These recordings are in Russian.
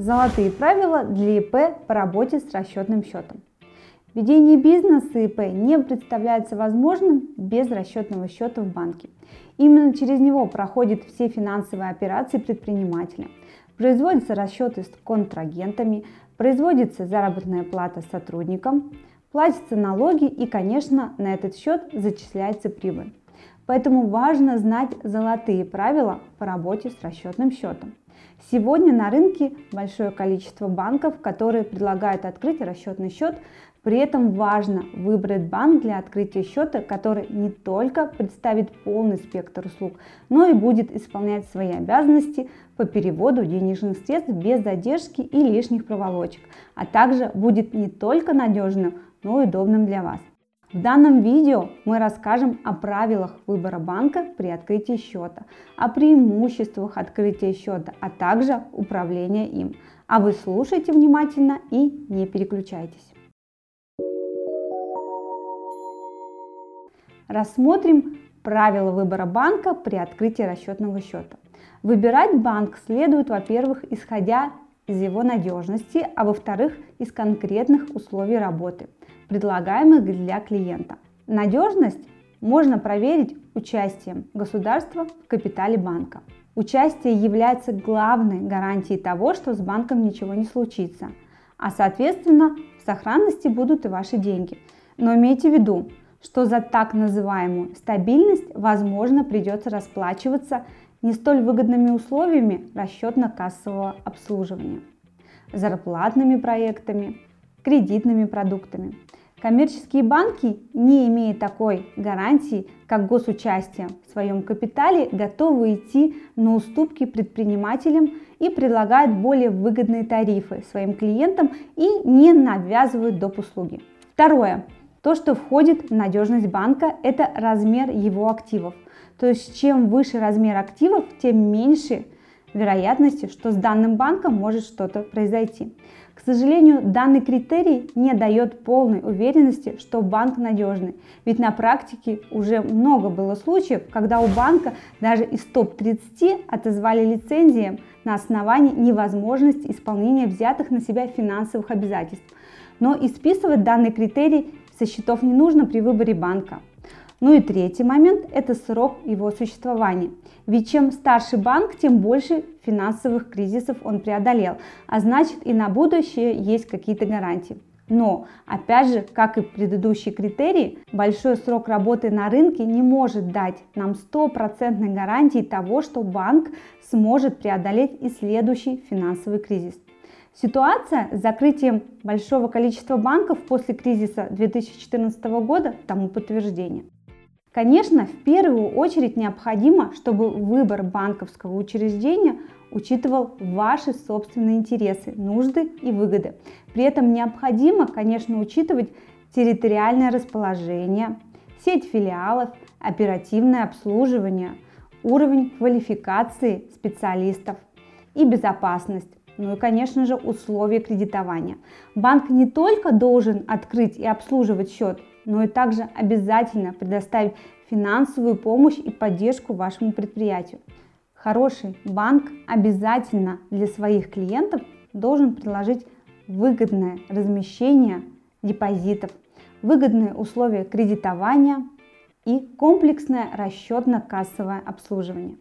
Золотые правила для ИП по работе с расчетным счетом. Ведение бизнеса ИП не представляется возможным без расчетного счета в банке. Именно через него проходят все финансовые операции предпринимателя. Производятся расчеты с контрагентами, производится заработная плата сотрудникам, платятся налоги и, конечно, на этот счет зачисляется прибыль. Поэтому важно знать золотые правила по работе с расчетным счетом. Сегодня на рынке большое количество банков, которые предлагают открыть расчетный счет. При этом важно выбрать банк для открытия счета, который не только представит полный спектр услуг, но и будет исполнять свои обязанности по переводу денежных средств без задержки и лишних проволочек, а также будет не только надежным, но и удобным для вас. В данном видео мы расскажем о правилах выбора банка при открытии счета, о преимуществах открытия счета, а также управления им. А вы слушайте внимательно и не переключайтесь. Рассмотрим правила выбора банка при открытии расчетного счета. Выбирать банк следует, во-первых, исходя из его надежности, а во-вторых, из конкретных условий работы – предлагаемых для клиента. Надежность можно проверить участием государства в капитале банка. Участие является главной гарантией того, что с банком ничего не случится, а соответственно в сохранности будут и ваши деньги. Но имейте в виду, что за так называемую стабильность, возможно, придется расплачиваться не столь выгодными условиями расчетно-кассового обслуживания, зарплатными проектами, кредитными продуктами. Коммерческие банки, не имея такой гарантии, как госучастие в своем капитале, готовы идти на уступки предпринимателям и предлагают более выгодные тарифы своим клиентам и не навязывают доп. услуги. Второе. То, что входит в надежность банка, это размер его активов. То есть чем выше размер активов, тем меньше вероятности, что с данным банком может что-то произойти. К сожалению, данный критерий не дает полной уверенности, что банк надежный. Ведь на практике уже много было случаев, когда у банка даже из топ-30 отозвали лицензии на основании невозможности исполнения взятых на себя финансовых обязательств. Но и списывать данный критерий со счетов не нужно при выборе банка. Ну и третий момент – это срок его существования. Ведь чем старше банк, тем больше финансовых кризисов он преодолел, а значит и на будущее есть какие-то гарантии. Но, опять же, как и предыдущие критерии, большой срок работы на рынке не может дать нам стопроцентной гарантии того, что банк сможет преодолеть и следующий финансовый кризис. Ситуация с закрытием большого количества банков после кризиса 2014 года тому подтверждение. Конечно, в первую очередь необходимо, чтобы выбор банковского учреждения учитывал ваши собственные интересы, нужды и выгоды. При этом необходимо, конечно, учитывать территориальное расположение, сеть филиалов, оперативное обслуживание, уровень квалификации специалистов и безопасность, ну и, конечно же, условия кредитования. Банк не только должен открыть и обслуживать счет, но и также обязательно предоставить финансовую помощь и поддержку вашему предприятию. Хороший банк обязательно для своих клиентов должен предложить выгодное размещение депозитов, выгодные условия кредитования и комплексное расчетно-кассовое обслуживание.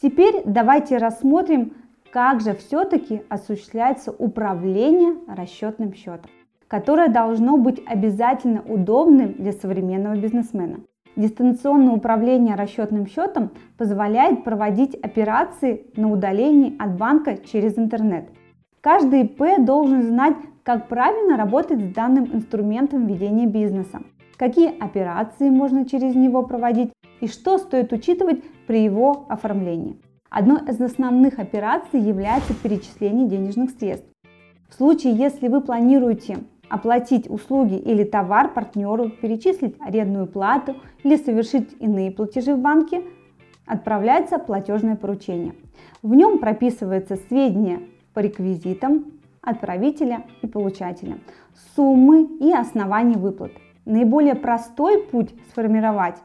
Теперь давайте рассмотрим, как же все-таки осуществляется управление расчетным счетом которое должно быть обязательно удобным для современного бизнесмена. Дистанционное управление расчетным счетом позволяет проводить операции на удалении от банка через интернет. Каждый ИП должен знать, как правильно работать с данным инструментом ведения бизнеса, какие операции можно через него проводить и что стоит учитывать при его оформлении. Одной из основных операций является перечисление денежных средств. В случае, если вы планируете оплатить услуги или товар партнеру, перечислить арендную плату или совершить иные платежи в банке, отправляется платежное поручение. В нем прописываются сведения по реквизитам отправителя и получателя, суммы и основания выплат. Наиболее простой путь сформировать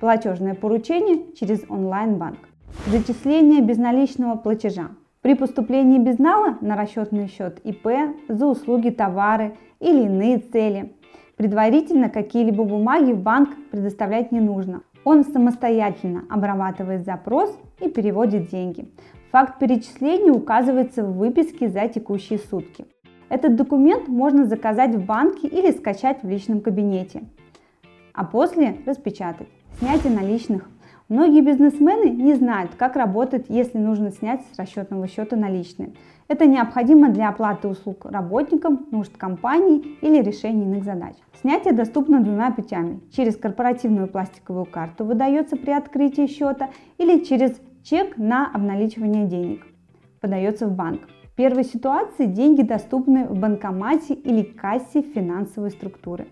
платежное поручение через онлайн-банк. Зачисление безналичного платежа. При поступлении безнала на расчетный счет ИП за услуги, товары или иные цели предварительно какие-либо бумаги в банк предоставлять не нужно. Он самостоятельно обрабатывает запрос и переводит деньги. Факт перечисления указывается в выписке за текущие сутки. Этот документ можно заказать в банке или скачать в личном кабинете, а после распечатать. Снятие наличных. Многие бизнесмены не знают, как работать, если нужно снять с расчетного счета наличные. Это необходимо для оплаты услуг работникам, нужд компании или решения иных задач. Снятие доступно двумя путями. Через корпоративную пластиковую карту выдается при открытии счета или через чек на обналичивание денег подается в банк. В первой ситуации деньги доступны в банкомате или кассе финансовой структуры,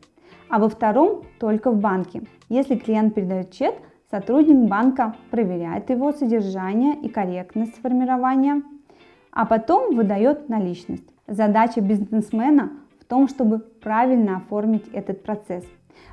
а во втором только в банке. Если клиент передает чек, сотрудник банка проверяет его содержание и корректность формирования, а потом выдает наличность. Задача бизнесмена в том, чтобы правильно оформить этот процесс.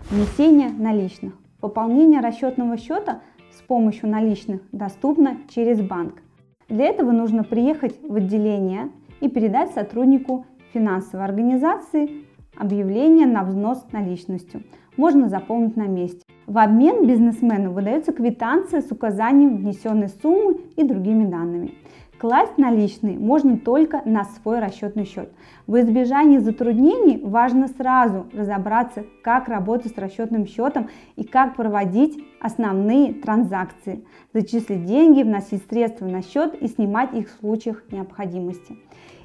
Внесение наличных. Пополнение расчетного счета с помощью наличных доступно через банк. Для этого нужно приехать в отделение и передать сотруднику финансовой организации объявление на взнос наличностью. Можно заполнить на месте. В обмен бизнесмену выдается квитанция с указанием внесенной суммы и другими данными. Класть наличные можно только на свой расчетный счет. В избежании затруднений важно сразу разобраться, как работать с расчетным счетом и как проводить основные транзакции, зачислить деньги, вносить средства на счет и снимать их в случаях необходимости.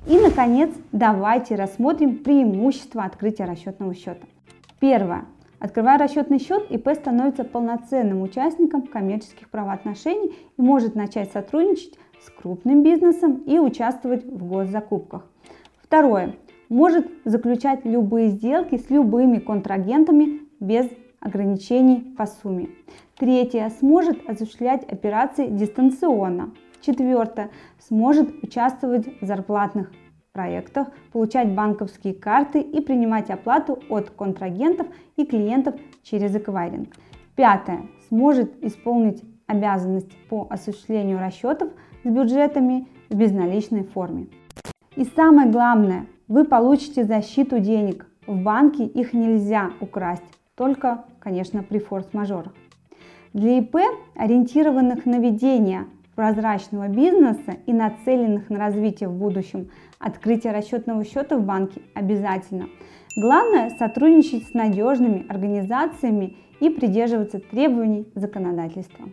И, наконец, давайте рассмотрим преимущества открытия расчетного счета. Первое. Открывая расчетный счет, ИП становится полноценным участником коммерческих правоотношений и может начать сотрудничать с крупным бизнесом и участвовать в госзакупках. Второе. Может заключать любые сделки с любыми контрагентами без ограничений по сумме. Третье. Сможет осуществлять операции дистанционно. Четвертое. Сможет участвовать в зарплатных проектах, получать банковские карты и принимать оплату от контрагентов и клиентов через эквайринг. Пятое. Сможет исполнить обязанность по осуществлению расчетов с бюджетами в безналичной форме. И самое главное, вы получите защиту денег. В банке их нельзя украсть, только, конечно, при форс-мажорах. Для ИП, ориентированных на ведение прозрачного бизнеса и нацеленных на развитие в будущем, открытие расчетного счета в банке обязательно. Главное сотрудничать с надежными организациями и придерживаться требований законодательства.